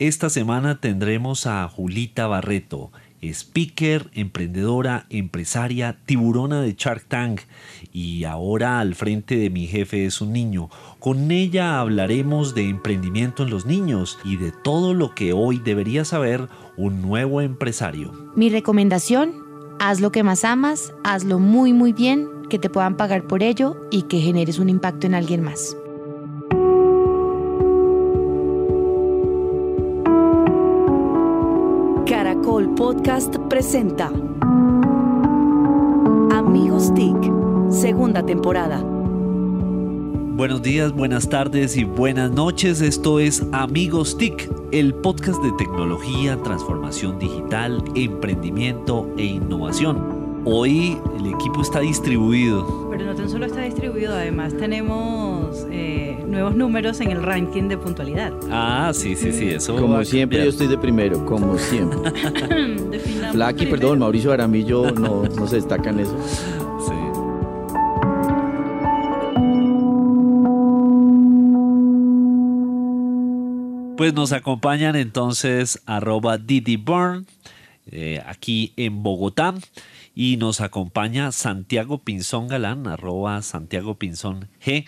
Esta semana tendremos a Julita Barreto, speaker, emprendedora, empresaria, tiburona de Shark Tank y ahora al frente de mi jefe es un niño. Con ella hablaremos de emprendimiento en los niños y de todo lo que hoy debería saber un nuevo empresario. Mi recomendación, haz lo que más amas, hazlo muy muy bien, que te puedan pagar por ello y que generes un impacto en alguien más. Podcast presenta Amigos TIC, segunda temporada. Buenos días, buenas tardes y buenas noches. Esto es Amigos TIC, el podcast de tecnología, transformación digital, emprendimiento e innovación. Hoy el equipo está distribuido. Pero no tan solo está distribuido, además tenemos eh, nuevos números en el ranking de puntualidad. Ah, sí, sí, sí, eso. Como siempre, yo estoy de primero, como siempre. Primero. perdón, Mauricio Aramillo no, no se destaca en eso. Sí. Pues nos acompañan entonces arroba Didi Burn, eh, aquí en Bogotá y nos acompaña Santiago Pinzón Galán, arroba Santiago Pinzón G,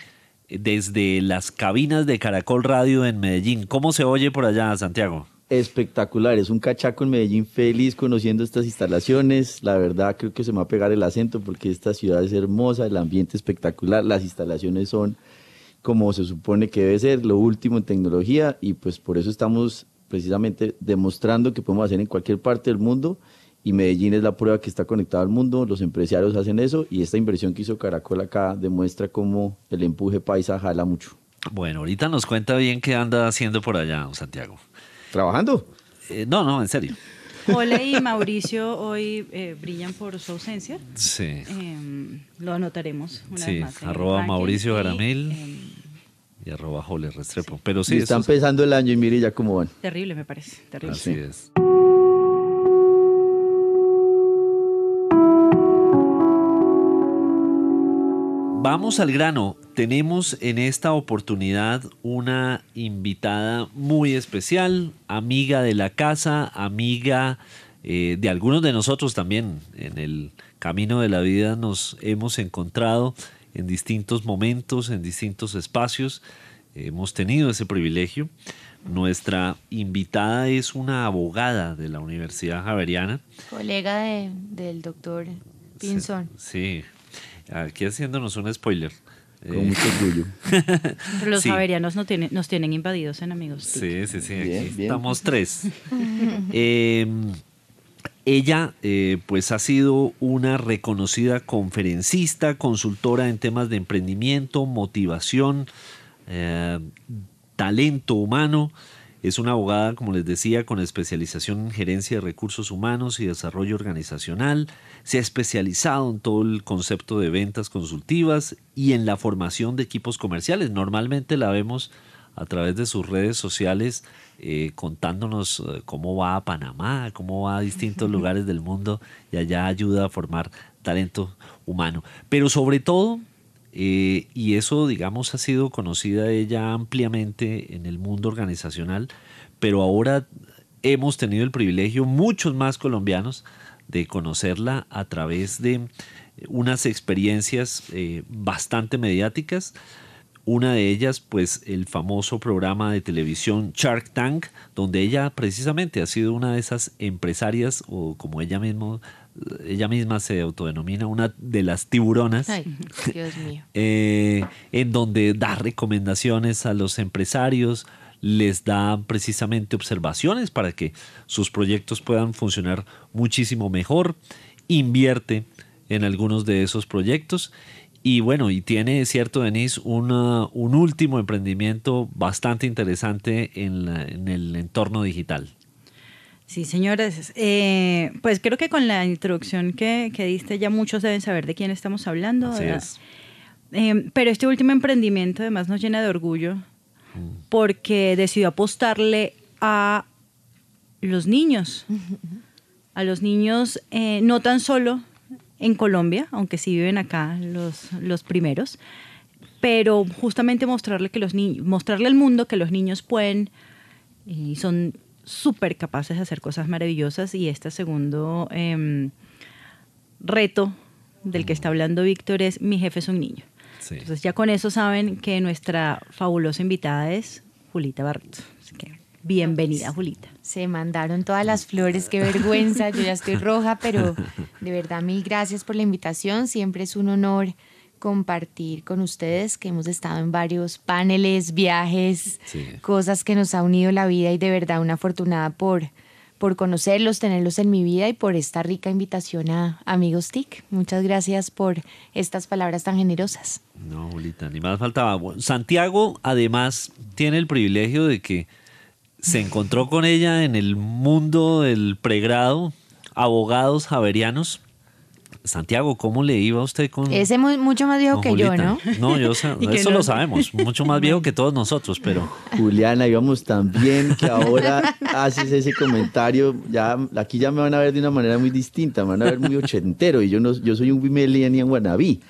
desde las cabinas de Caracol Radio en Medellín. ¿Cómo se oye por allá, Santiago? Espectacular, es un cachaco en Medellín feliz conociendo estas instalaciones. La verdad creo que se me va a pegar el acento porque esta ciudad es hermosa, el ambiente espectacular, las instalaciones son como se supone que debe ser, lo último en tecnología y pues por eso estamos precisamente demostrando que podemos hacer en cualquier parte del mundo y Medellín es la prueba que está conectada al mundo, los empresarios hacen eso y esta inversión que hizo Caracol acá demuestra cómo el empuje paisa jala mucho. Bueno, ahorita nos cuenta bien qué anda haciendo por allá, Santiago. ¿Trabajando? Eh, no, no, en serio. Ole y Mauricio hoy eh, brillan por su ausencia. Sí. Eh, lo anotaremos una Sí, vez más. arroba Mauricio Garamil. eh, Y arroba Jole Restrepo. Pero sí, y está eso es- empezando el año y mire ya cómo van. terrible, me parece. Terrible. así es. Vamos al grano. Tenemos en esta oportunidad una invitada muy especial, amiga de la casa, amiga eh, de algunos de nosotros también. En el camino de la vida nos hemos encontrado en distintos momentos, en distintos espacios. Hemos tenido ese privilegio. Nuestra invitada es una abogada de la Universidad Javeriana. Colega de- del doctor Pinzón. Sí, aquí haciéndonos un spoiler. Con Eh, mucho orgullo. Pero los Sí. javerianos no tienen, nos tienen invadidos en amigos. Sí, sí, sí, aquí Bien, bien. estamos tres. Eh, ella, eh, pues, ha sido una reconocida conferencista, consultora en temas de emprendimiento, motivación, eh, talento humano. Es una abogada, como les decía, con especialización en gerencia de recursos humanos y desarrollo organizacional. Se ha especializado en todo el concepto de ventas consultivas y en la formación de equipos comerciales. Normalmente la vemos a través de sus redes sociales eh, contándonos eh, cómo va a Panamá, cómo va a distintos lugares del mundo y allá ayuda a formar talento humano. Pero sobre todo, eh, y eso digamos ha sido conocida ella ampliamente en el mundo organizacional, pero ahora hemos tenido el privilegio, muchos más colombianos, de conocerla a través de unas experiencias eh, bastante mediáticas. Una de ellas, pues, el famoso programa de televisión Shark Tank, donde ella precisamente ha sido una de esas empresarias, o como ella mismo, ella misma se autodenomina, una de las tiburonas. Ay, Dios mío. eh, en donde da recomendaciones a los empresarios, les da precisamente observaciones para que sus proyectos puedan funcionar muchísimo mejor, invierte en algunos de esos proyectos y bueno, y tiene, cierto, Denise, una- un último emprendimiento bastante interesante en, la- en el entorno digital. Sí, señores. Eh, pues creo que con la introducción que, que diste ya muchos deben saber de quién estamos hablando. Así. Eh, pero este último emprendimiento además nos llena de orgullo porque decidió apostarle a los niños. A los niños, eh, no tan solo en Colombia, aunque sí viven acá los, los primeros, pero justamente mostrarle, que los ni- mostrarle al mundo que los niños pueden y son súper capaces de hacer cosas maravillosas y este segundo em, reto del que está hablando Víctor es mi jefe es un niño. Entonces ya con eso saben que nuestra fabulosa invitada es Julita Barreto. Así que bienvenida Julita. Se mandaron todas las flores, qué vergüenza, yo ya estoy roja, pero de verdad mil gracias por la invitación, siempre es un honor compartir con ustedes que hemos estado en varios paneles, viajes, cosas que nos ha unido la vida y de verdad una afortunada por, por conocerlos, tenerlos en mi vida y por esta rica invitación a Amigos TIC. Muchas gracias por estas palabras tan generosas. No, Julita, ni más faltaba. Santiago además tiene el privilegio de que se encontró con ella en el mundo del pregrado, abogados javerianos Santiago, ¿cómo le iba a usted con.? Ese es mucho más viejo que yo, ¿no? No, yo eso lo sabemos, mucho más viejo que todos nosotros, pero. Juliana, íbamos tan bien que ahora haces ese comentario. Ya, aquí ya me van a ver de una manera muy distinta, me van a ver muy ochentero y yo, no, yo soy un en Guanabí.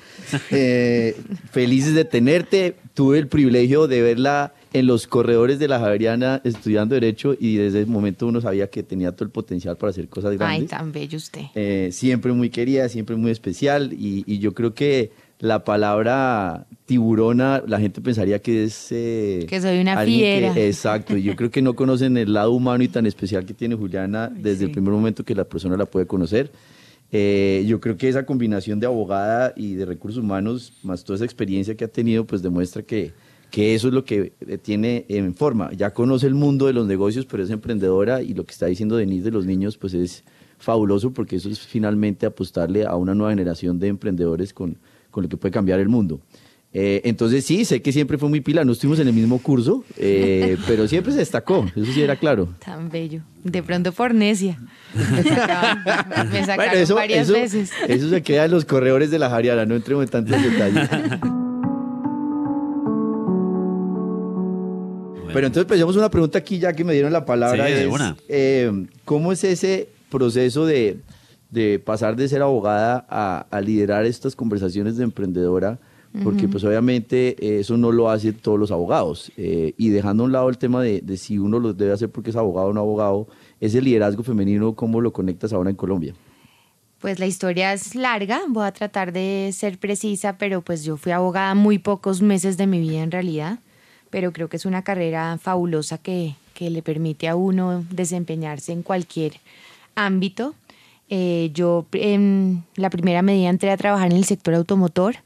Eh, felices de tenerte. Tuve el privilegio de verla en los corredores de la Javeriana estudiando Derecho y desde ese momento uno sabía que tenía todo el potencial para hacer cosas grandes. Ay, tan bello usted. Eh, siempre muy querida, siempre muy especial y, yo creo que la palabra tiburona, la gente pensaría que es... Eh, que soy una fiera. exacto, y yo creo que no conocen el lado humano y tan especial que tiene Juliana desde el primer momento que la persona la puede conocer. Eh, yo creo que esa combinación de abogada y de recursos humanos, más toda esa experiencia que ha tenido, pues demuestra que, que eso es lo que eh, tiene en forma. Ya conoce el mundo de los negocios, pero es emprendedora y lo que está diciendo Denise de los niños, pues es fabuloso porque eso es finalmente apostarle a una nueva generación de emprendedores con, con lo que puede cambiar el mundo. Eh, entonces sí, sé que siempre fue muy pila, no estuvimos en el mismo curso, eh, pero siempre se destacó, eso sí era claro. Tan bello. De pronto por necia. Me sacaron, eso, varias veces. Eso se queda en los corredores de la Jariana, no entremos en tantos detalles. Pero entonces pensemos una pregunta aquí ya que me dieron la palabra. es, eh, ¿Cómo es ese proceso de, pasar de ser abogada a, liderar estas conversaciones de emprendedora? Porque pues obviamente eso no lo hacen todos los abogados. Eh, y dejando a un lado el tema de, de, si uno lo debe hacer porque es abogado o no abogado, ese liderazgo femenino, ¿cómo lo conectas ahora en Colombia? Pues la historia es larga, voy a tratar de ser precisa, pero pues yo fui abogada muy pocos meses de mi vida en realidad pero creo que es una carrera fabulosa que, le permite a uno desempeñarse en cualquier ámbito. Eh, yo en la primera medida entré a trabajar en el sector automotor.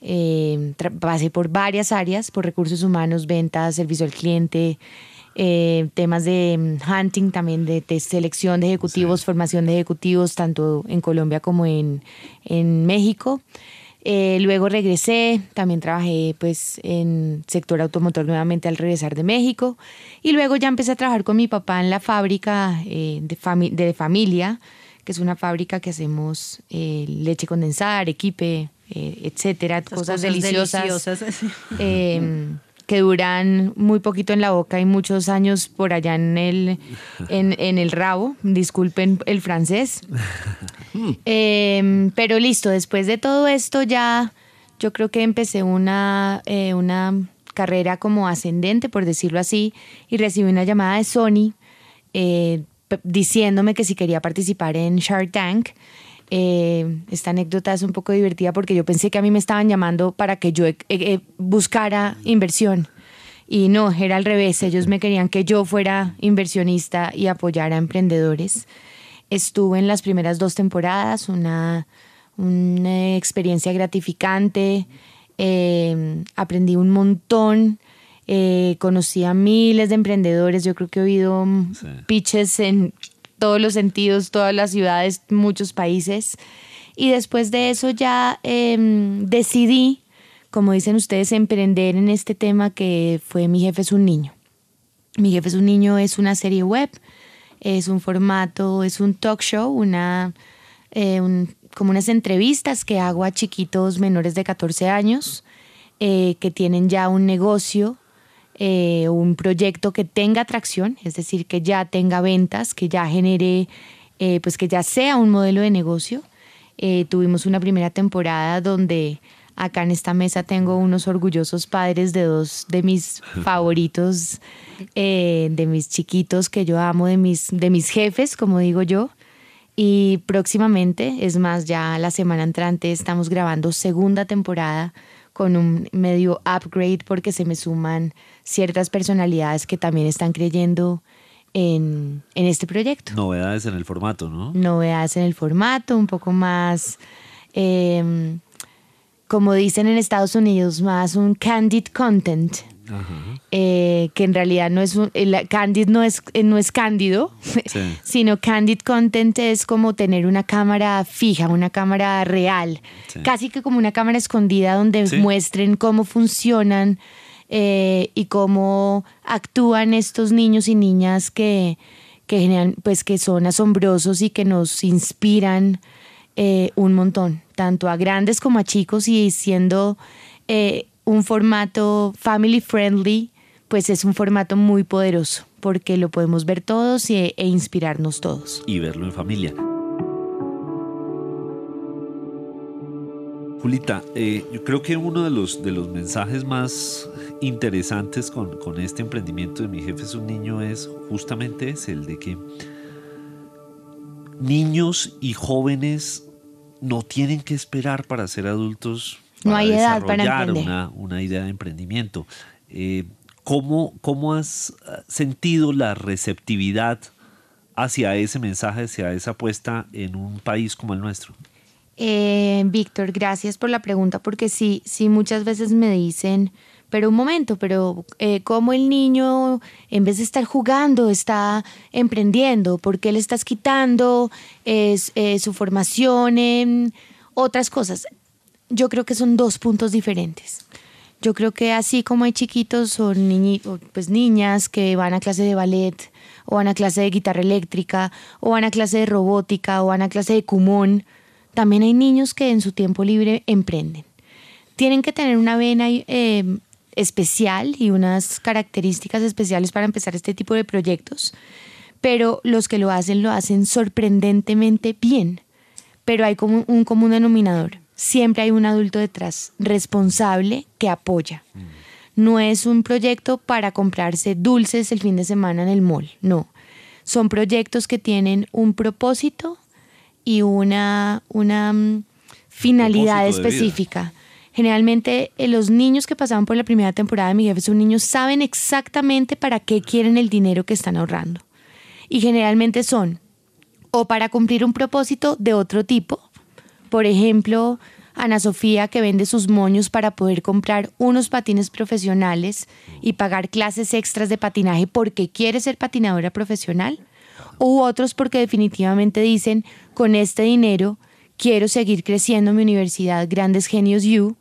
Eh, pasé por varias áreas, por recursos humanos, ventas, servicio al cliente, eh, temas de mm, hunting, también de, selección de ejecutivos, formación de ejecutivos, tanto en Colombia como en, en México. Eh, luego regresé, también trabajé pues en sector automotor nuevamente al regresar de México y luego ya empecé a trabajar con mi papá en la fábrica eh, de, de, familia, que es una fábrica que hacemos eh, leche condensada, arequipe, etcétera, cosas, deliciosas. deliciosas. Que duran muy poquito en la boca y muchos años por allá en el, en, el rabo. Disculpen el francés. Em, pero listo, después de todo esto ya yo creo que empecé una, eh, una carrera como ascendente, por decirlo así, y recibí una llamada de Sony eh, diciéndome que si quería participar en Shark Tank. Eh, esta anécdota es un poco divertida porque yo pensé que a mí me estaban llamando para que yo eh, eh, buscara inversión. Y no, era al revés. Ellos me querían que yo fuera inversionista y apoyara a emprendedores. Estuve en las primeras dos temporadas, una, una experiencia gratificante. aprendí un montón. conocí a miles de emprendedores. Yo creo que he oído pitches en todos los sentidos, todas las ciudades, muchos países. Y después de eso ya em, decidí, como dicen ustedes, emprender en este tema que fue Mi jefe es un niño. Mi jefe es un niño es una serie web, es un formato, es un talk show, una, eh, como unas entrevistas que hago a chiquitos menores de 14 años eh, que tienen ya un negocio eh, un proyecto que tenga atracción, es decir, que ya tenga ventas, que ya genere, eh, pues que ya sea un modelo de negocio. Eh, tuvimos una primera temporada donde Acá en esta mesa tengo unos orgullosos padres de dos de mis favoritos, eh, de mis chiquitos que yo amo, de mis, de mis jefes, como digo yo. Y próximamente, es más, ya la semana entrante estamos grabando segunda temporada con un medio upgrade porque se me suman ciertas personalidades que también están creyendo en, en este proyecto. Novedades en el formato, ¿no? Novedades en el formato, un poco más, eh, como dicen en Estados Unidos, más un candid content. Eh, que en realidad no es un, el candid no es, no es cándido, Sí. sino candid content es como tener una cámara fija, una cámara real, Sí. casi que como una cámara escondida donde Sí. muestren cómo funcionan eh, y cómo actúan estos niños y niñas que, que generan, pues que son asombrosos y que nos inspiran eh, un montón, tanto a grandes como a chicos y siendo eh, un formato family friendly, pues es un formato muy poderoso porque lo podemos ver todos y- e inspirarnos todos. y verlo en familia. Julita, eh, yo creo que uno de los, de los mensajes más interesantes con, con este emprendimiento de mi jefe es un niño es justamente ese, el de que niños y jóvenes no tienen que esperar para ser adultos. No hay edad para emprender. Una, una idea de emprendimiento. Eh, ¿cómo, ¿Cómo has ah, sentido la receptividad hacia ese mensaje, hacia esa apuesta en un país como el nuestro? Eh, Víctor, gracias por la pregunta, porque sí, sí, muchas veces me dicen, pero un momento, pero eh, ¿cómo el niño, en vez de estar jugando, está emprendiendo? ¿Por qué le estás quitando eh, su formación en otras cosas? Yo creo que son dos puntos diferentes. Yo creo que así como hay chiquitos o, pues niñas que van a clase de ballet, o van a clase de guitarra eléctrica, o van a clase de robótica, o van a clase de cumón, también hay niños que en su tiempo libre emprenden. Tienen que tener una vena eh, especial y unas características especiales para empezar este tipo de proyectos, pero los que lo hacen lo hacen sorprendentemente bien. Pero hay como un común denominador. Siempre hay un adulto detrás responsable que apoya. No es un proyecto para comprarse dulces el fin de semana en el mall, no. Son proyectos que tienen un propósito y una, una mm, finalidad Propósito específica. Generalmente eh, los niños que pasaban por la primera temporada de Mi Jefe son niños saben exactamente para qué quieren el dinero que están ahorrando. Y generalmente son o para cumplir un propósito de otro tipo. Por ejemplo, Ana Sofía que vende sus moños para poder comprar unos patines profesionales y pagar clases extras de patinaje porque quiere ser patinadora profesional. U otros porque definitivamente dicen, con este dinero quiero seguir creciendo en mi universidad Grandes Genios U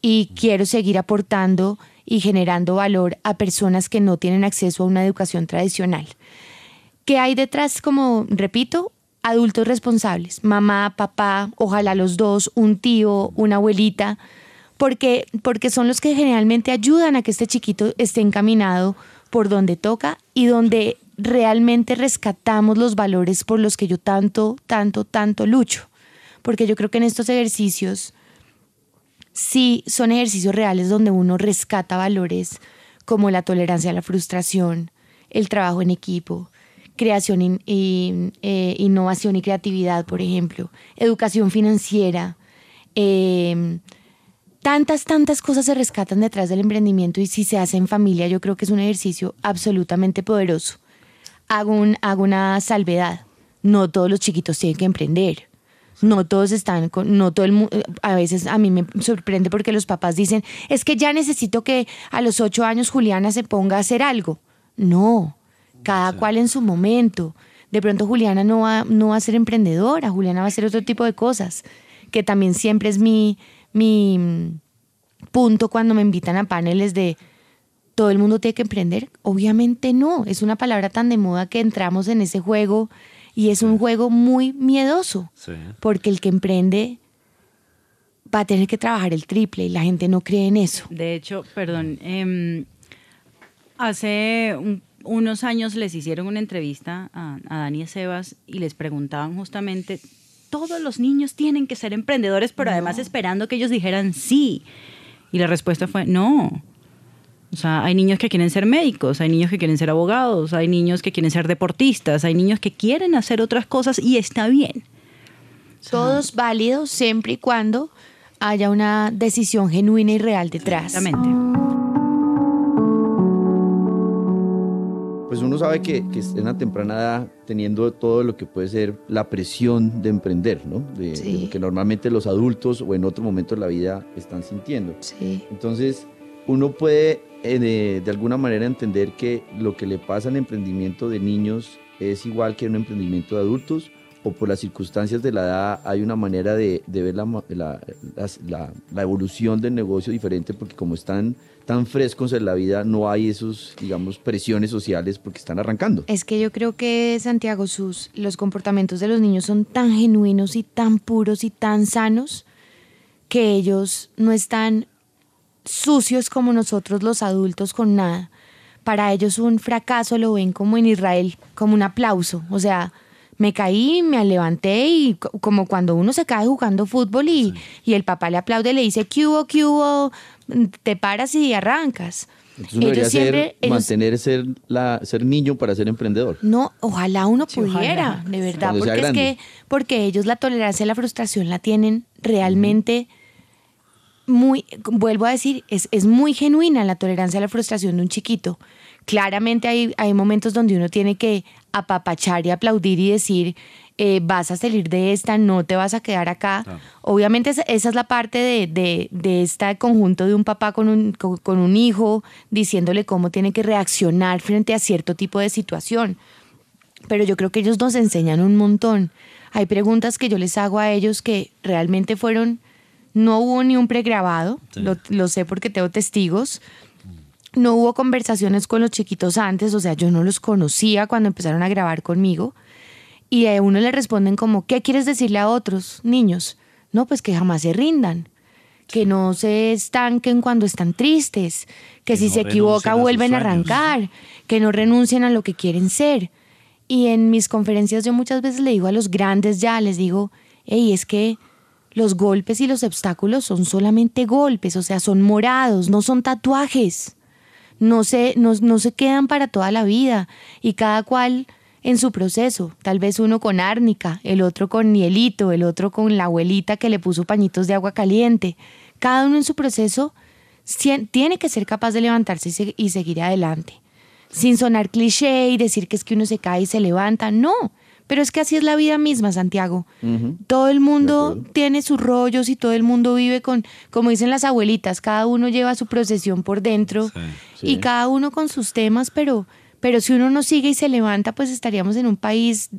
y quiero seguir aportando y generando valor a personas que no tienen acceso a una educación tradicional. ¿Qué hay detrás? Como repito, adultos responsables, mamá, papá, ojalá los dos, un tío, una abuelita, porque, porque son los que generalmente ayudan a que este chiquito esté encaminado por donde toca y donde realmente rescatamos los valores por los que yo tanto, tanto, tanto lucho. Porque yo creo que en estos ejercicios sí son ejercicios reales donde uno rescata valores como la tolerancia a la frustración, el trabajo en equipo, creación y, y, eh, innovación y creatividad, por ejemplo, educación financiera. eh, tantas, tantas cosas se rescatan detrás del emprendimiento y si se hace en familia, yo creo que es un ejercicio absolutamente poderoso. Hago, hago una salvedad. No todos los chiquitos tienen que emprender. No todos están con, no todo el mu- eh, a veces a mí me sorprende porque los papás dicen, es que ya necesito que a los ocho años Juliana se ponga a hacer algo. No, cada cual en su momento. De pronto Juliana no va, no va a ser emprendedora, Juliana va a hacer otro tipo de cosas, que también siempre es mi, mi mm, punto cuando me invitan a paneles de todo el mundo tiene que emprender. Obviamente no, es una palabra tan de moda que entramos en ese juego y es un juego muy miedoso, Sí. porque el que emprende va a tener que trabajar el triple y la gente no cree en eso. De hecho, perdón, em, hace un- unos años les hicieron una entrevista a, a Dani Sebas y les preguntaban justamente todos los niños tienen que ser emprendedores, pero además esperando que ellos dijeran sí. Y la respuesta fue no. O sea, hay niños que quieren ser médicos, hay niños que quieren ser abogados, hay niños que quieren ser deportistas, hay niños que quieren hacer otras cosas y está bien. Todos válidos siempre y cuando haya una decisión genuina y real detrás. Exactamente. Pues uno sabe que, que en una temprana edad, teniendo todo lo que puede ser la presión de emprender, ¿no? De, de Sí. lo que normalmente los adultos o en otro momento de la vida están sintiendo. Sí. Entonces, uno puede eh, de, de alguna manera entender que lo que le pasa al emprendimiento de niños es igual que un emprendimiento de adultos o por las circunstancias de la edad hay una manera de, de ver la, la- la- la evolución del negocio diferente porque como están tan frescos en la vida no hay esos, digamos, presiones sociales porque están arrancando. Es que yo creo que Santiago sus los comportamientos de los niños son tan genuinos y tan puros y tan sanos que ellos no están sucios como nosotros los adultos con nada. Para ellos un fracaso lo ven como en Israel, como un aplauso. O sea, me caí, me levanté y co- como cuando uno se cae jugando fútbol y, y el papá le aplaude, le dice, ¿qué hubo, qué hubo? Te paras y arrancas. Entonces uno debería ser, ellos- mantener ser, la, ser niño para ser emprendedor. no, ojalá uno Sí, pudiera, ojalá. de verdad, Cuando porque es que porque ellos la tolerancia a la frustración la tienen realmente muy, vuelvo a decir, es, es muy genuina la tolerancia a la frustración de un chiquito. Claramente hay, hay momentos donde uno tiene que apapachar y aplaudir y decir, eh, vas a salir de esta, no te vas a quedar acá. Obviamente esa, esa es la parte de, de, de este conjunto de un papá con un, con, con un hijo, diciéndole cómo tiene que reaccionar frente a cierto tipo de situación pero yo creo que ellos nos enseñan un montón. Hay preguntas que yo les hago a ellos que realmente fueron, no hubo ni un pregrabado, Sí. lo, lo sé porque tengo testigos, no hubo conversaciones con los chiquitos antes, o sea, yo no los conocía cuando empezaron a grabar conmigo, y a uno le responden como, ¿qué quieres decirle a otros niños? No, pues que jamás se rindan, que no se estanquen cuando están tristes, que, Que si no se equivoca a vuelven a arrancar, que no renuncien a lo que quieren ser. Y en mis conferencias yo muchas veces le digo a los grandes ya, les digo, hey, es que los golpes y los obstáculos son solamente golpes, o sea, son morados, no son tatuajes. No se, no, no se quedan para toda la vida y cada cual en su proceso. Tal vez uno con árnica, el otro con hielito, el otro con la abuelita que le puso pañitos de agua caliente. Cada uno en su proceso tiene que ser capaz de levantarse y, y seguir adelante. Sin sonar cliché y decir que es que uno se cae y se levanta. No, pero es que así es la vida misma, Santiago. Todo el mundo tiene sus rollos y todo el mundo vive con, como dicen las abuelitas, cada uno lleva su procesión por dentro Sí, y cada uno con sus temas, pero, pero si uno no sigue y se levanta, pues estaríamos en un país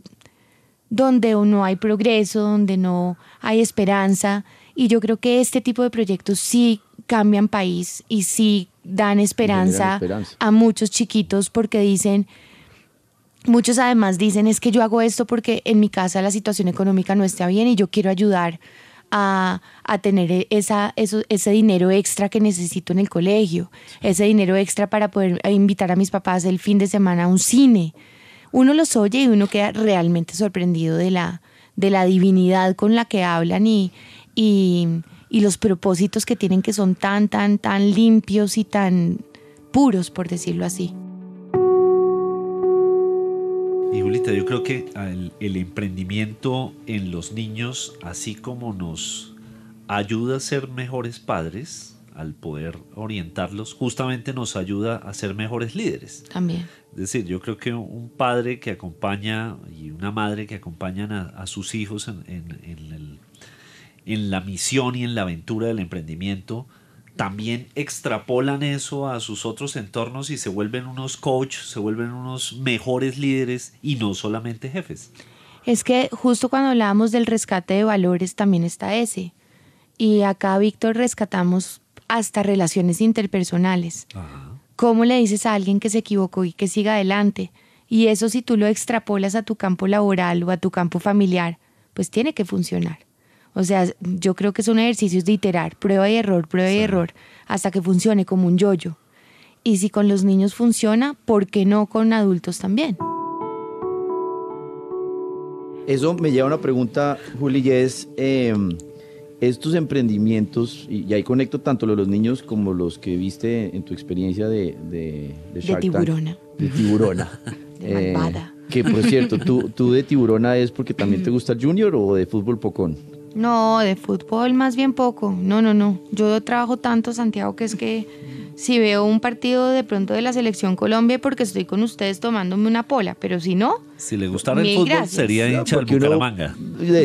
donde no hay progreso, donde no hay esperanza. Y yo creo que este tipo de proyectos sí cambian país y sí dan esperanza, esperanza. a muchos chiquitos porque dicen, muchos además dicen, es que yo hago esto porque en mi casa la situación económica no está bien y yo quiero ayudar a, a tener esa, eso- ese dinero extra que necesito en el colegio, ese dinero extra para poder eh, invitar a mis papás el fin de semana a un cine. Uno los oye y uno queda realmente sorprendido de la, de la divinidad con la que hablan y, y, y los propósitos que tienen que son tan, tan, tan limpios y tan puros, por decirlo así. Y Julita, yo creo que el, el emprendimiento en los niños, así como nos ayuda a ser mejores padres, al poder orientarlos, justamente nos ayuda a ser mejores líderes. También. Es decir, yo creo que un padre que acompaña y una madre que acompañan a, a sus hijos en, en- en el- en la misión y en la aventura del emprendimiento, también extrapolan eso a sus otros entornos y se vuelven unos coaches, se vuelven unos mejores líderes y no solamente jefes. Es que justo cuando hablábamos del rescate de valores también está ese. Y acá, Víctor, rescatamos hasta relaciones interpersonales. ¿Cómo le dices a alguien que se equivocó y que siga adelante? Y eso si tú lo extrapolas a tu campo laboral o a tu campo familiar, pues tiene que funcionar. O sea, yo creo que son ejercicios de iterar, prueba y error, prueba y error, hasta que funcione como un yoyo. Y si con los niños funciona, ¿por qué no con adultos también? eso me lleva a una pregunta, Juli, y es eh, estos emprendimientos, y, ahí conecto tanto los, los niños como los que viste en tu experiencia de, de, de, de tiburona. De tiburona. de malvada. Eh, que por cierto, ¿tú, ¿tú de tiburona es porque también te gusta el junior o de fútbol pocón? No, de fútbol más bien poco. No, no, no. Yo trabajo tanto, Santiago, que es que si veo un partido de pronto de la selección Colombia porque estoy con ustedes tomándome una pola, pero si no... Si le gustara el fútbol sería hincha del Bucaramanga.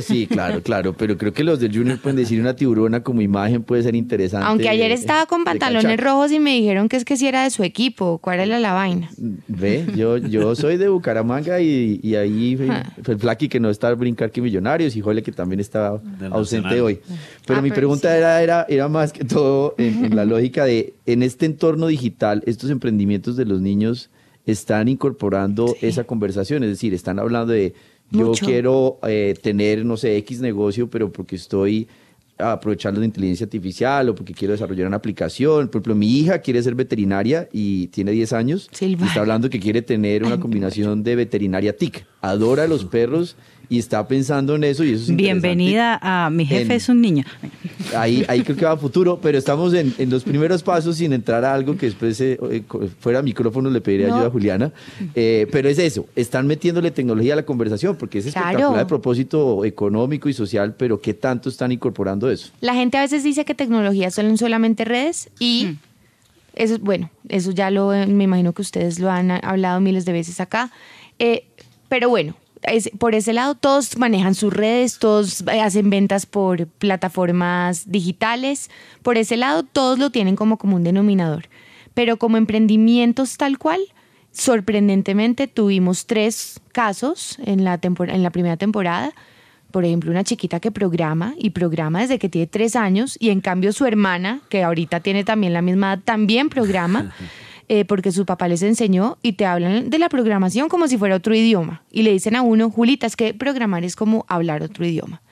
sí, claro, claro, pero creo que los del Junior pueden decir una tiburona como imagen puede ser interesante. Aunque ayer estaba con pantalones rojos y me dijeron que es que si era de su equipo, ¿cuál era la vaina? Ve, yo, yo soy de Bucaramanga y, ahí fue el Flaky que no está a brincar que Millonarios y Jole que también estaba ausente hoy. Pero ah, mi pregunta era, era, era más que todo en la lógica de en este entorno digital, estos emprendimientos de los niños están incorporando esa conversación, es decir, están hablando de yo quiero eh, tener, no sé, X negocio, pero porque estoy aprovechando la inteligencia artificial o porque quiero desarrollar una aplicación. Por ejemplo, mi hija quiere ser veterinaria y tiene 10 años y está hablando que quiere tener una combinación de veterinaria TIC. Adora los perros y está pensando en eso y eso es Bienvenida a Mi jefe es un niño. Ahí, ahí creo que va a futuro, pero estamos en, en, los primeros pasos sin entrar a algo que después eh, eh, fuera micrófono le pediría ayuda a Juliana. Eh, pero es eso, están metiéndole tecnología a la conversación porque es espectacular el propósito económico y social, pero ¿qué tanto están incorporando eso? La gente a veces dice que tecnología son solamente redes y... Hmm. Eso, bueno, eso ya lo, me imagino que ustedes lo han hablado miles de veces acá. pero bueno, por ese lado, todos manejan sus redes, todos eh, hacen ventas por plataformas digitales. Por ese lado, todos lo tienen como común denominador. Pero como emprendimientos tal cual, sorprendentemente tuvimos tres casos en la, en la primera temporada. Por ejemplo, una chiquita que programa y programa desde que tiene tres años y en cambio su hermana, que ahorita tiene también la misma edad, también programa. Eh, porque su papá les enseñó y te hablan de la programación como si fuera otro idioma. Y le dicen a uno, Julita, es que programar es como hablar otro idioma.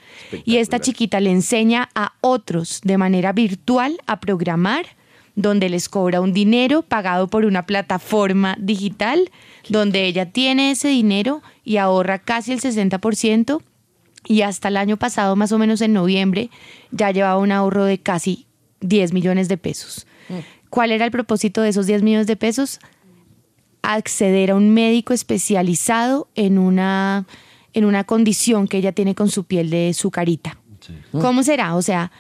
Y esta chiquita le enseña a otros de manera virtual a programar, donde les cobra un dinero pagado por una plataforma digital, donde ella tiene ese dinero y ahorra casi el 60%. Y hasta el año pasado, más o menos en noviembre, ya llevaba un ahorro de casi 10 millones de pesos. ¿Cuál era el propósito de esos 10 millones de pesos? Acceder a un médico especializado en una, en una condición que ella tiene con su piel de su carita. ¿Cómo será? O sea,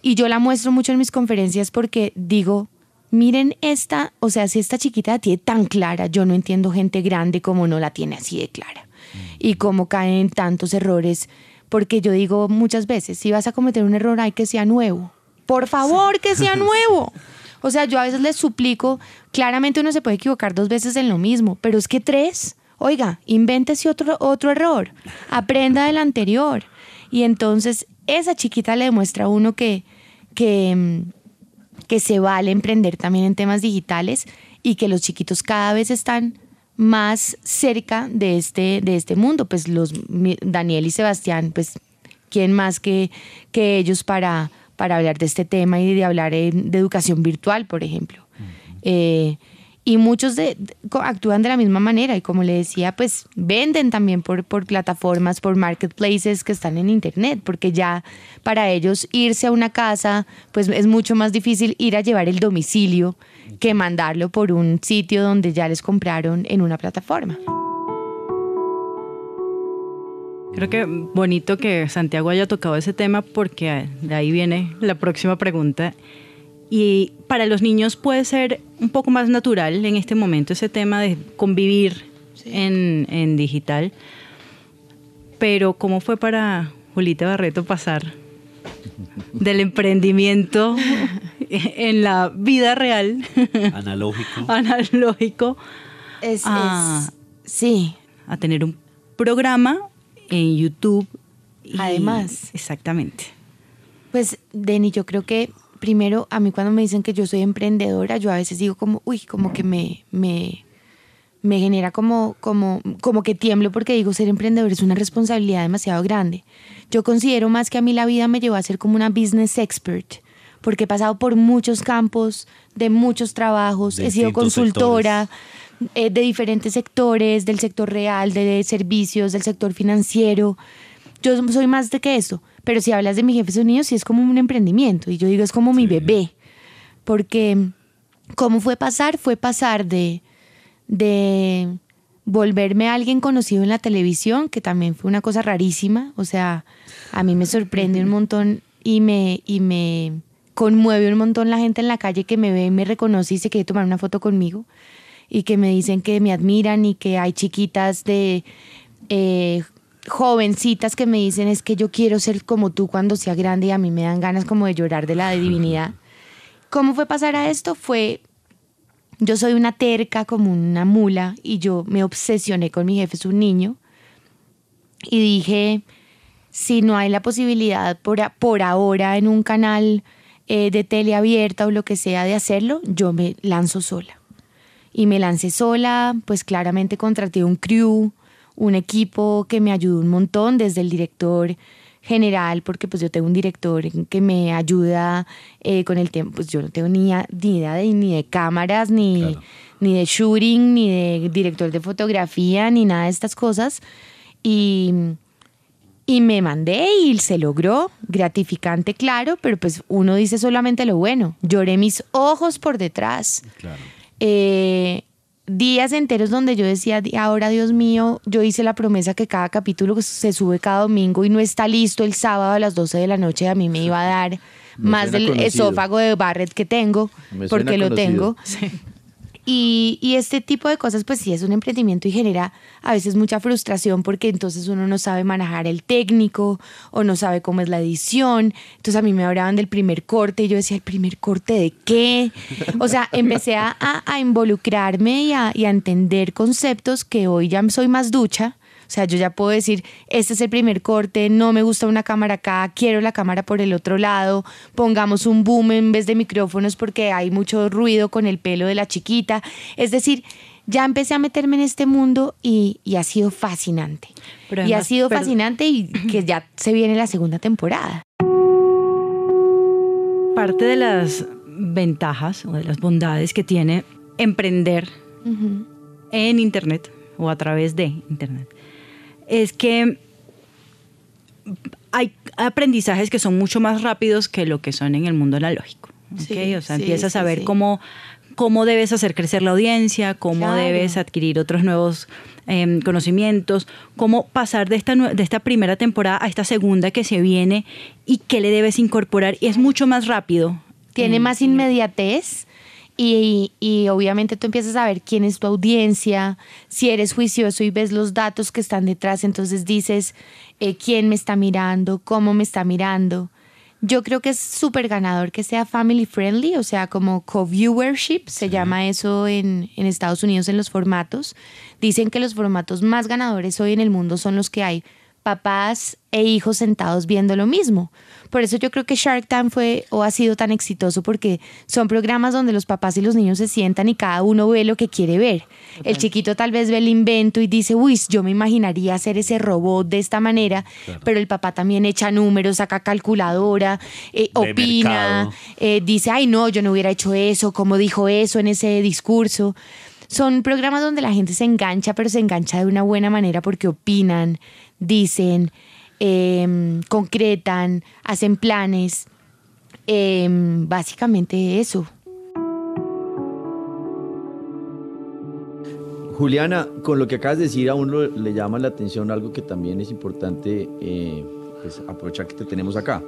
y yo la muestro mucho en mis conferencias porque digo, miren esta, o sea, si esta chiquita la tiene tan clara, yo no entiendo gente grande como no la tiene así de clara. Mm. Y cómo caen tantos errores, porque yo digo muchas veces, si vas a cometer un error, hay que sea nuevo. Por favor, que sea nuevo. O sea, yo a veces les suplico, claramente uno se puede equivocar dos veces en lo mismo, pero es que tres, oiga, invéntese otro, otro error, aprenda del anterior. Y entonces esa chiquita le demuestra a uno que, que, que se vale emprender también en temas digitales y que los chiquitos cada vez están más cerca de este, de este mundo. Pues los Daniel y Sebastián, pues, ¿quién más que, que ellos para, para hablar de este tema y de hablar de educación virtual, por ejemplo. Eh, y muchos de, actúan de la misma manera y como le decía, pues venden también por, por plataformas, por marketplaces que están en Internet, porque ya para ellos irse a una casa, pues es mucho más difícil ir a llevar el domicilio que mandarlo por un sitio donde ya les compraron en una plataforma. Creo que bonito que Santiago haya tocado ese tema porque de ahí viene la próxima pregunta. Y para los niños puede ser un poco más natural en este momento ese tema de convivir en, en, digital. Pero ¿cómo fue para Julita Barreto pasar del emprendimiento en la vida real? Analógico. analógico. Es, a, sí. A tener un programa en YouTube. Además. Exactamente. Pues, Denny, yo creo que primero, a mí cuando me dicen que yo soy emprendedora, yo a veces digo como, uy, como que me, me, me genera como, como, como que tiemblo porque digo, ser emprendedor es una responsabilidad demasiado grande. Yo considero más que a mí la vida me llevó a ser como una business expert, porque he pasado por muchos campos, de muchos trabajos, he sido consultora eh, de diferentes sectores, del sector real, de servicios, del sector financiero. Yo soy más de que eso, pero si hablas de mi jefe sonido, sí es como un emprendimiento y yo digo es como mi bebé, porque ¿cómo fue pasar? Fue pasar de, de volverme a alguien conocido en la televisión, que también fue una cosa rarísima, o sea, a mí me sorprende un montón y me, y me conmueve un montón la gente en la calle que me ve, me reconoce y se quiere tomar una foto conmigo y que me dicen que me admiran y que hay chiquitas de eh, jovencitas que me dicen es que yo quiero ser como tú cuando sea grande y a mí me dan ganas como de llorar de la divinidad. ¿Cómo fue pasar a esto? Fue, yo soy una terca como una mula y yo me obsesioné con mi jefe, es un niño, y dije, si no hay la posibilidad por, por ahora en un canal eh, de tele abierta o lo que sea de hacerlo, yo me lanzo sola. Y me lancé sola, pues claramente contraté un crew, un equipo que me ayudó un montón, desde el director general, porque pues yo tengo un director que me ayuda eh, con el tiempo, pues yo no tengo ni, idea de, ni de cámaras, ni, ni de shooting, ni de director de fotografía, ni nada de estas cosas. Y, y me mandé y se logró, gratificante, claro, pero pues uno dice solamente lo bueno. Lloré mis ojos por detrás. Claro. Eh, días enteros donde yo decía, ahora Dios mío, yo hice la promesa que cada capítulo se sube cada domingo y no está listo el sábado a las 12 de la noche, a mí me iba a dar más del esófago de Barrett que tengo, porque lo tengo. Y, este tipo de cosas, pues sí, es un emprendimiento y genera a veces mucha frustración porque entonces uno no sabe manejar el técnico o no sabe cómo es la edición. Entonces a mí me hablaban del primer corte y yo decía, ¿el primer corte de qué? O sea, empecé a, involucrarme y a, y entender conceptos que hoy ya soy más ducha sea, yo ya puedo decir, este es el primer corte, no me gusta una cámara acá, quiero la cámara por el otro lado, pongamos un boom en vez de micrófonos porque hay mucho ruido con el pelo de la chiquita. Es decir, ya empecé a meterme en este mundo y, ha sido fascinante. y ha sido fascinante y que ya se viene la segunda temporada. Parte de las ventajas o de las bondades que tiene emprender en Internet o a través de Internet es que hay aprendizajes que son mucho más rápidos que lo que son en el mundo analógico. ¿okay? o sea, empiezas a ver cómo, cómo debes hacer crecer la audiencia, cómo debes adquirir otros nuevos em, conocimientos, cómo pasar de esta, de esta primera temporada a esta segunda que se viene y qué le debes incorporar. Y es mucho más rápido. Tiene más inmediatez y, obviamente tú empiezas a ver quién es tu audiencia, si eres juicioso y ves los datos que están detrás, entonces dices eh, quién me está mirando, cómo me está mirando. Yo creo que es súper ganador que sea family friendly, o sea, como co-viewership, se llama eso en, en Estados Unidos en los formatos. Dicen que los formatos más ganadores hoy en el mundo son los que hay papás e hijos sentados viendo lo mismo. Por eso yo creo que Shark Tank fue o ha sido tan exitoso porque son programas donde los papás y los niños se sientan y cada uno ve lo que quiere ver. El chiquito tal vez ve el invento y dice, uy, yo me imaginaría hacer ese robot de esta manera, pero el papá también echa números, saca calculadora, eh, opina, eh, dice, ay no, yo no hubiera hecho eso, ¿cómo dijo eso en ese discurso? Son programas donde la gente se engancha, pero se engancha de una buena manera porque opinan, dicen, Em, concretan, hacen planes. Em, básicamente eso. Juliana, con lo que acabas de decir, a uno le llama la atención algo que también es importante eh, pues, aprovechar que te tenemos acá.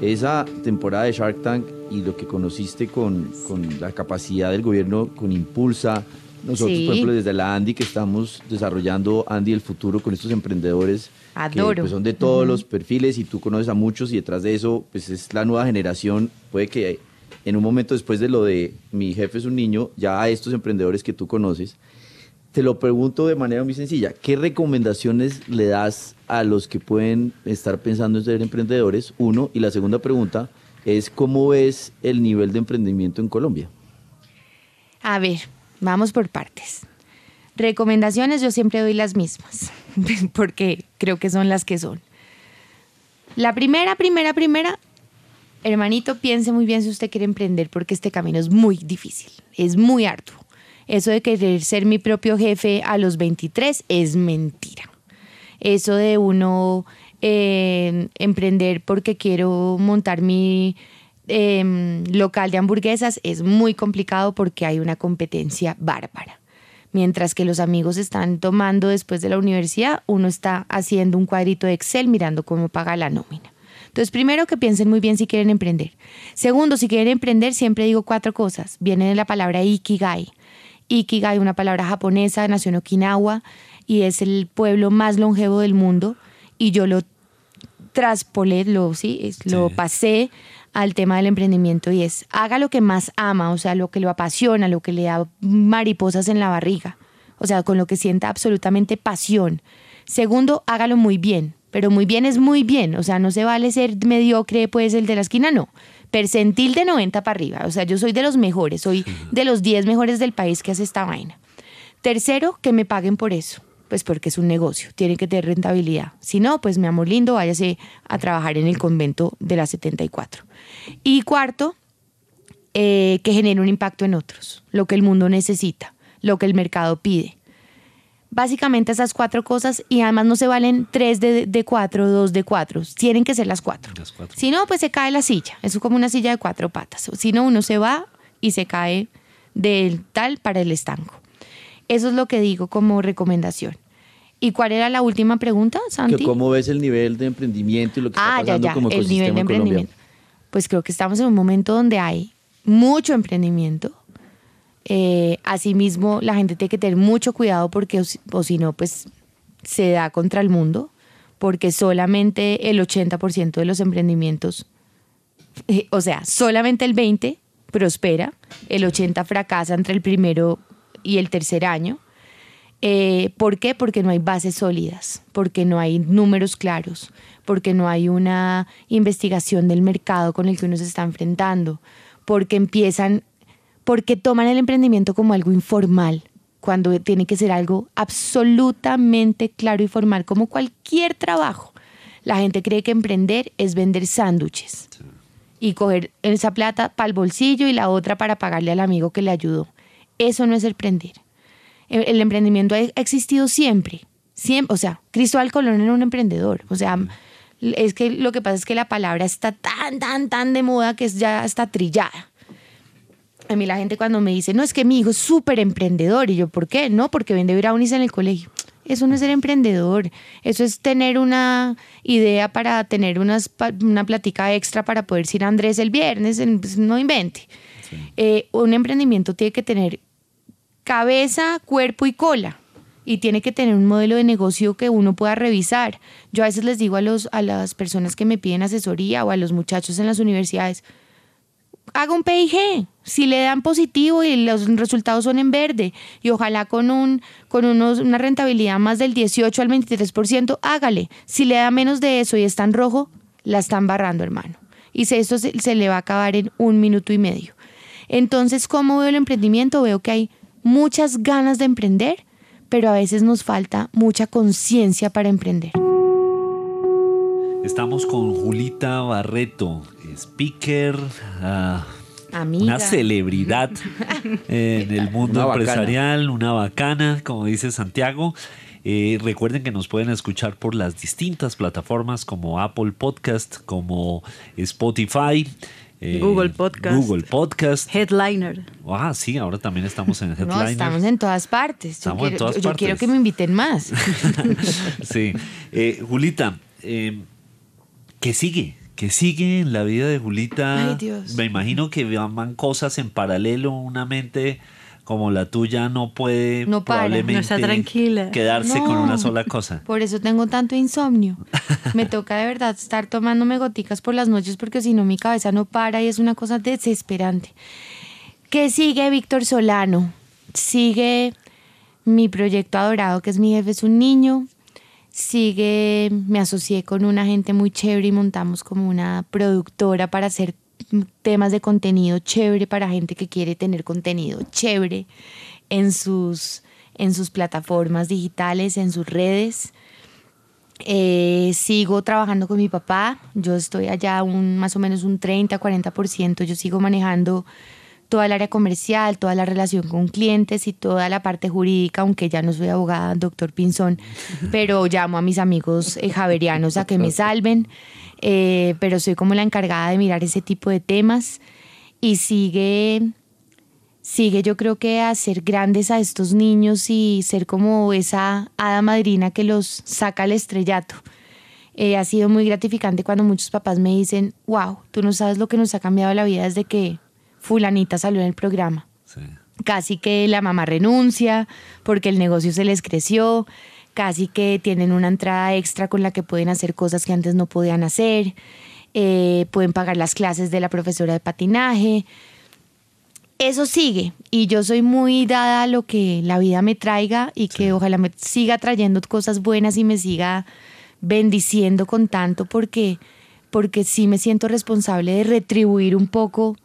Esa temporada de Shark Tank y lo que conociste con, con la capacidad del gobierno, con Impulsa, nosotros, por ejemplo, desde la Andy, que estamos desarrollando Andy el futuro con estos emprendedores que pues, son de todos los perfiles y tú conoces a muchos y detrás de eso, pues es la nueva generación. Puede que en un momento después de lo de mi jefe es un niño, ya a estos emprendedores que tú conoces, te lo pregunto de manera muy sencilla. ¿Qué recomendaciones le das a los que pueden estar pensando en ser emprendedores? Uno. Y la segunda pregunta es, ¿cómo ves el nivel de emprendimiento en Colombia? A ver, Vamos por partes. Recomendaciones yo siempre doy las mismas, porque creo que son las que son. La primera, primera, primera, hermanito, piense muy bien si usted quiere emprender, porque este camino es muy difícil, es muy arduo. Eso de querer ser mi propio jefe a los 23 es mentira. Eso de uno eh, emprender porque quiero montar mi em, local de hamburguesas es muy complicado porque hay una competencia bárbara. Mientras que los amigos están tomando después de la universidad, uno está haciendo un cuadrito de Excel mirando cómo paga la nómina. Entonces, primero que piensen muy bien si quieren emprender. Segundo, si quieren emprender, siempre digo cuatro cosas. Viene de la palabra Ikigai. Ikigai, una palabra japonesa, nació en Okinawa y es el pueblo más longevo del mundo. Y yo lo traspolé, lo, ¿sí? lo pasé al tema del emprendimiento y es haga lo que más ama, o sea, lo que lo apasiona, lo que le da mariposas en la barriga, o sea, con lo que sienta absolutamente pasión. Segundo, hágalo muy bien, pero muy bien es muy bien, o sea, no se vale ser mediocre, pues el de la esquina, no. Percentil de 90 para arriba, o sea, yo soy de los mejores, soy de los 10 mejores del país que hace esta vaina. Tercero, que me paguen por eso pues porque es un negocio, tiene que tener rentabilidad. Si no, pues mi amor lindo, váyase a trabajar en el convento de la 74. Y cuarto, eh, que genere un impacto en otros, lo que el mundo necesita, lo que el mercado pide. Básicamente esas cuatro cosas y además no se valen tres de, cuatro, dos de cuatro, tienen que ser las cuatro. las cuatro. Si no, pues se cae la silla, eso es como una silla de cuatro patas. Si no, uno se va y se cae del tal para el estanco. Eso es lo que digo como recomendación. ¿Y cuál era la última pregunta, Santi? ¿Cómo ves el nivel de emprendimiento y lo que está ah, pasando ya, ya. como el nivel de emprendimiento. Pues creo que estamos en un momento donde hay mucho emprendimiento. Eh, asimismo, la gente tiene que tener mucho cuidado porque o, si no, pues se da contra el mundo, porque solamente el 80% de los emprendimientos, eh, o sea, solamente el 20% prospera, el 80% fracasa entre el primero y el tercer año. Eh, ¿Por qué? Porque no hay bases sólidas, porque no hay números claros, porque no hay una investigación del mercado con el que uno se está enfrentando, porque empiezan, porque toman el emprendimiento como algo informal, cuando tiene que ser algo absolutamente claro y formal, como cualquier trabajo. La gente cree que emprender es vender sándwiches y coger esa plata para el bolsillo y la otra para pagarle al amigo que le ayudó. Eso no es emprender. El, emprendimiento ha existido siempre. Siempre, o sea, Cristóbal Colón era un emprendedor. O sea, es que lo que pasa es que la palabra está tan, tan, tan de moda que ya está trillada. A mí la gente cuando me dice, no, es que mi hijo es súper emprendedor. Y yo, ¿por qué? No, porque vende brownies en el colegio. Eso no es ser emprendedor. Eso es tener una idea para tener unas, una platica extra para poder ir a Andrés el viernes. Pues, no invente. Eh, un emprendimiento tiene que tener cabeza, cuerpo y cola. Y tiene que tener un modelo de negocio que uno pueda revisar. Yo a veces les digo a, los, a las personas que me piden asesoría o a los muchachos en las universidades, haga un PIG. Si le dan positivo y los resultados son en verde y ojalá con, un, con unos, una rentabilidad más del 18 al 23%, hágale. Si le da menos de eso y está en rojo, la están barrando, hermano. Y esto se, se le va a acabar en un minuto y medio. Entonces, ¿cómo veo el emprendimiento? Veo que hay muchas ganas de emprender, pero a veces nos falta mucha conciencia para emprender. Estamos con Julita Barreto, speaker, ah, una celebridad en el mundo empresarial, una bacana, como dice Santiago. Eh, recuerden que nos pueden escuchar por las distintas plataformas como Apple Podcast, como Spotify. Eh, Google Podcast. Google Podcast. Headliner. Ah, sí, ahora también estamos en Headliner. No, estamos en todas partes. Estamos yo, quiero, en todas yo quiero que me inviten más. sí. Eh, Julita, eh, ¿qué sigue? ¿Qué sigue en la vida de Julita? Ay, Dios. Me imagino que van cosas en paralelo, una mente como la tuya no puede no probablemente está tranquila. quedarse con una sola cosa. Por eso tengo tanto insomnio. Me toca de verdad estar tomándome goticas por las noches porque si no mi cabeza no para y es una cosa desesperante. ¿Qué sigue Víctor Solano? Sigue mi proyecto adorado que es Mi jefe es un niño. Sigue, me asocié con una gente muy chévere y montamos como una productora para hacer temas de contenido chévere para gente que quiere tener contenido chévere en sus, en sus plataformas digitales, en sus redes. Eh, sigo trabajando con mi papá, yo estoy allá un, más o menos un 30, 40%, yo sigo manejando toda el área comercial, toda la relación con clientes y toda la parte jurídica, aunque ya no soy abogada, doctor Pinzón, pero llamo a mis amigos eh, javerianos a que me salven, eh, pero soy como la encargada de mirar ese tipo de temas y sigue, sigue yo creo que hacer grandes a estos niños y ser como esa hada madrina que los saca al estrellato. Eh, ha sido muy gratificante cuando muchos papás me dicen, wow, tú no sabes lo que nos ha cambiado la vida desde que fulanita salió en el programa. Casi que la mamá renuncia porque el negocio se les creció, casi que tienen una entrada extra con la que pueden hacer cosas que antes no podían hacer, eh, pueden pagar las clases de la profesora de patinaje. Eso sigue y yo soy muy dada a lo que la vida me traiga y que ojalá me siga trayendo cosas buenas y me siga bendiciendo con tanto porque porque sí me siento responsable de retribuir un poco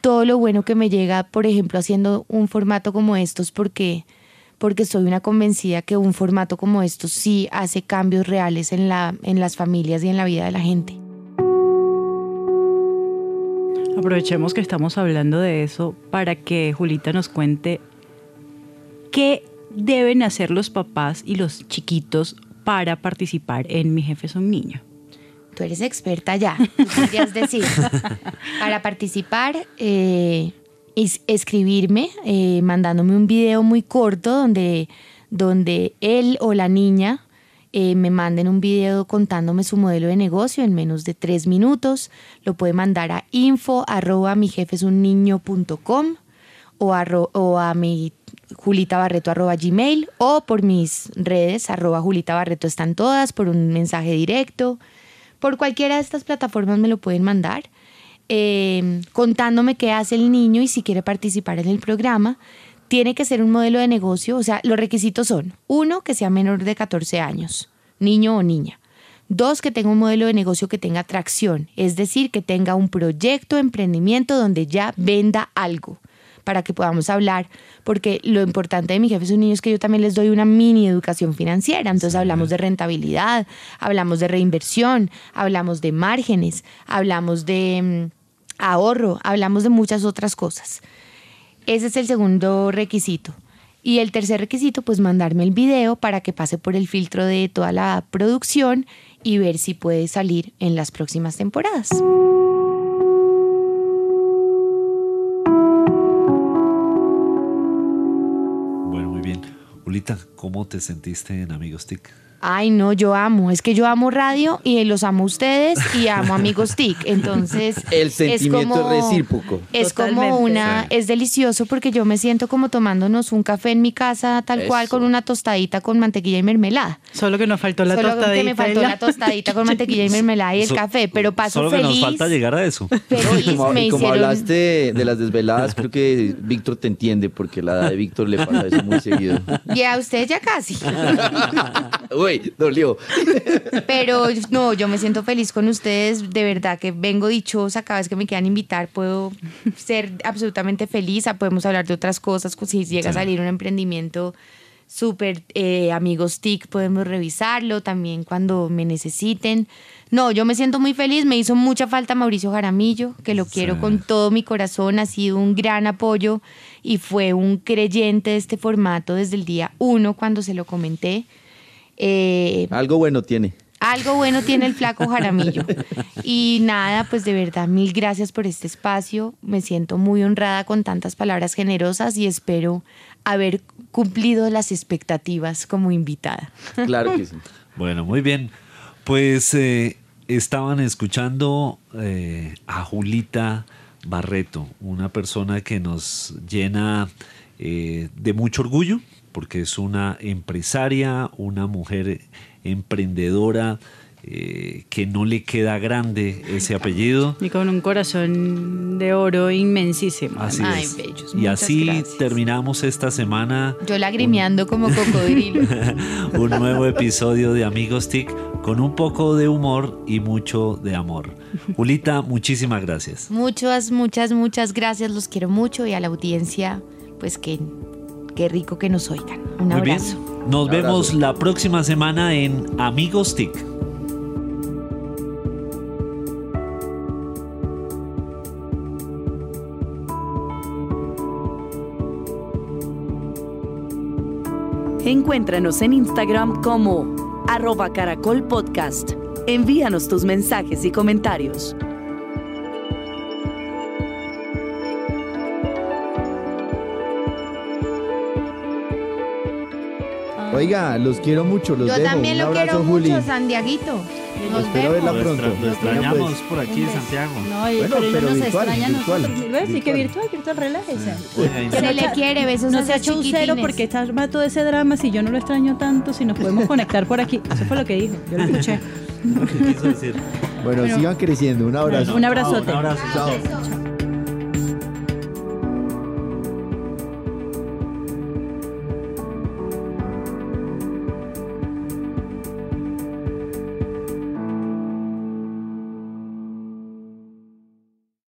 todo lo bueno que me llega, por ejemplo, haciendo un formato como estos, porque, porque soy una convencida que un formato como estos sí hace cambios reales en, la, en las familias y en la vida de la gente. Aprovechemos que estamos hablando de eso para que Julita nos cuente qué deben hacer los papás y los chiquitos para participar en Mi Jefe es un Niño tú eres experta ya, podrías decir. Para participar, eh, escribirme, eh, mandándome un video muy corto donde, donde él o la niña eh, me manden un video contándome su modelo de negocio en menos de tres minutos. Lo puede mandar a info arroba mi jefe es un niño o, o a mi Julita Barreto arroba gmail o por mis redes arroba Julita Barreto están todas por un mensaje directo. Por cualquiera de estas plataformas me lo pueden mandar. Eh, contándome qué hace el niño y si quiere participar en el programa. Tiene que ser un modelo de negocio, o sea, los requisitos son, uno, que sea menor de 14 años, niño o niña. Dos, que tenga un modelo de negocio que tenga tracción, es decir, que tenga un proyecto de emprendimiento donde ya venda algo para que podamos hablar, porque lo importante de mi jefe es un niño es que yo también les doy una mini educación financiera, entonces hablamos de rentabilidad, hablamos de reinversión, hablamos de márgenes, hablamos de mm, ahorro, hablamos de muchas otras cosas. Ese es el segundo requisito. Y el tercer requisito, pues mandarme el video para que pase por el filtro de toda la producción y ver si puede salir en las próximas temporadas. Julita, ¿cómo te sentiste en Amigos TIC? Ay, no, yo amo. Es que yo amo radio y los amo a ustedes y amo amigos TIC. Entonces. El sentimiento es, recíproco. Es como una. Es delicioso porque yo me siento como tomándonos un café en mi casa, tal cual, con una tostadita con mantequilla y mermelada. Solo que nos faltó la Solo tostadita. que me faltó la... tostadita con mantequilla y mermelada y el café, pero paso Solo feliz. que nos falta llegar a eso. Feliz, y como, me y como hicieron- hablaste de las desveladas, creo que Víctor te entiende, porque la edad de Víctor le pasa eso muy seguido. Y a usted ya casi. Uy, dolió. Pero no, yo me siento feliz con ustedes, de verdad que vengo dichosa cada vez que me quieran invitar, puedo ser absolutamente feliz, podemos hablar de otras cosas, si llega a salir un emprendimiento súper eh, amigos TIC, podemos revisarlo también cuando me necesiten. No, yo me siento muy feliz, me hizo mucha falta Mauricio Jaramillo, que lo quiero con todo mi corazón, ha sido un gran apoyo y fue un creyente de este formato desde el día uno cuando se lo comenté. Eh, Algo bueno tiene. algo bueno tiene el flaco Jaramillo. Y nada, pues de verdad, mil gracias por este espacio. Me siento muy honrada con tantas palabras generosas y espero haber cumplido las expectativas como invitada. Claro que sí. Bueno, muy bien. Pues eh, estaban escuchando eh, a Julita Barreto, una persona que nos llena eh, de mucho orgullo, porque es una empresaria, una mujer emprendedora, eh, que no le queda grande ese apellido. Y con un corazón de oro inmensísimo. Así Ay, es. bellos, y así gracias. terminamos esta semana Yo lagrimeando como cocodrilo. un nuevo episodio de Amigos TIC con un poco de humor y mucho de amor. Julita, muchísimas gracias. Muchas, muchas, muchas gracias. Los quiero mucho y a la audiencia, pues que qué rico que nos oigan. Un Muy abrazo. Bien. Nos vemos la próxima semana en Amigos TIC. Encuéntranos en Instagram como arroba caracol podcast. Envíanos tus mensajes y comentarios. Oiga, los quiero mucho, los Yo dejo. también Un lo abrazo, quiero Juli. mucho, Sandiaguito. Nos Espero vemos. verla Lo pronto. extra- lo extrañamos Bueno, por aquí en Santiago. No, y- Bueno, pero, pero nos virtual, extraña a virtual, nosotros. ¿ves? Sí, que virtual. virtual, relájese. Y- Se le quiere, besos No se ha hecho un cero chiquitines. porque está arma todo ese drama. Si yo no lo extraño tanto, si nos podemos conectar por aquí. Eso fue lo que dijo. Yo lo escuché. ¿Qué quiso decir? Bueno, sigan creciendo. Un abrazo. Un abrazote. Un abrazo. Chao. chao.